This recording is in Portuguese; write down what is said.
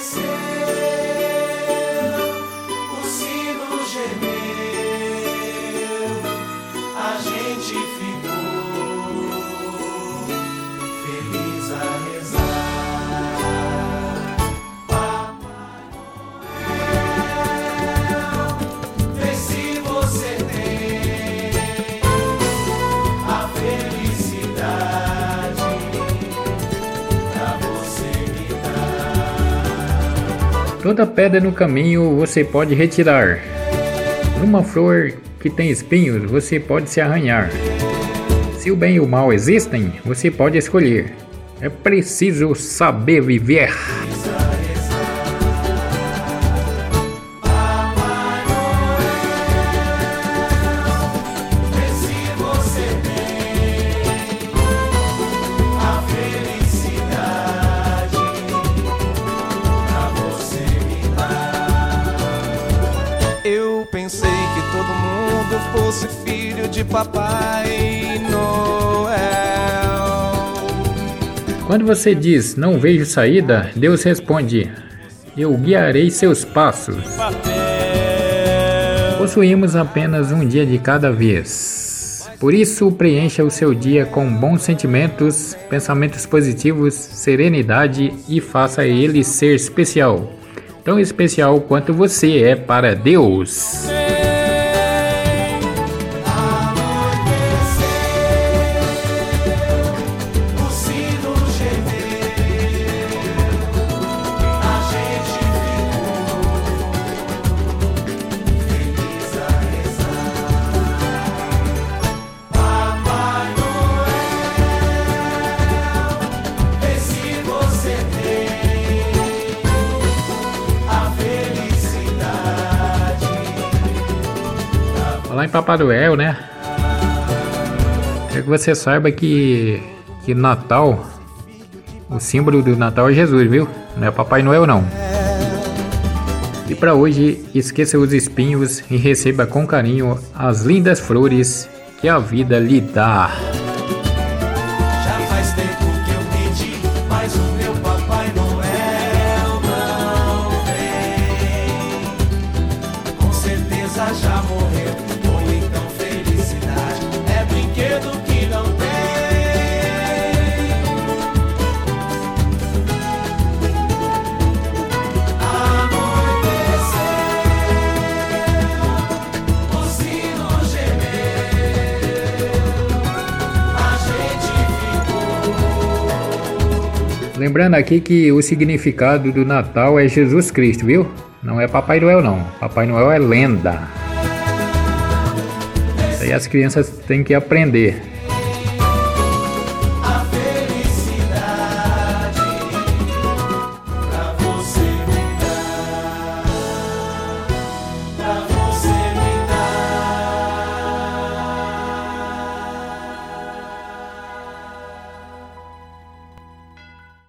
O sino gemeu, a gente ficou. Toda pedra no caminho você pode retirar. Numa flor que tem espinhos, você pode se arranhar. Se o bem e o mal existem, você pode escolher. É preciso saber viver. Fosse filho de Papai Noel. Quando você diz não vejo saída, Deus responde: Eu guiarei seus passos. Possuímos apenas um dia de cada vez. Por isso, preencha o seu dia com bons sentimentos, pensamentos positivos, serenidade e faça ele ser especial. Tão especial quanto você é para Deus. Falar em Papai Noel, né? Quero que você saiba que, que Natal, o símbolo do Natal é Jesus, viu? Não é Papai Noel não. E para hoje, esqueça os espinhos e receba com carinho as lindas flores que a vida lhe dá. Lembrando aqui que o significado do Natal é Jesus Cristo, viu? Não é Papai Noel não. Papai Noel é lenda. Isso aí as crianças têm que aprender.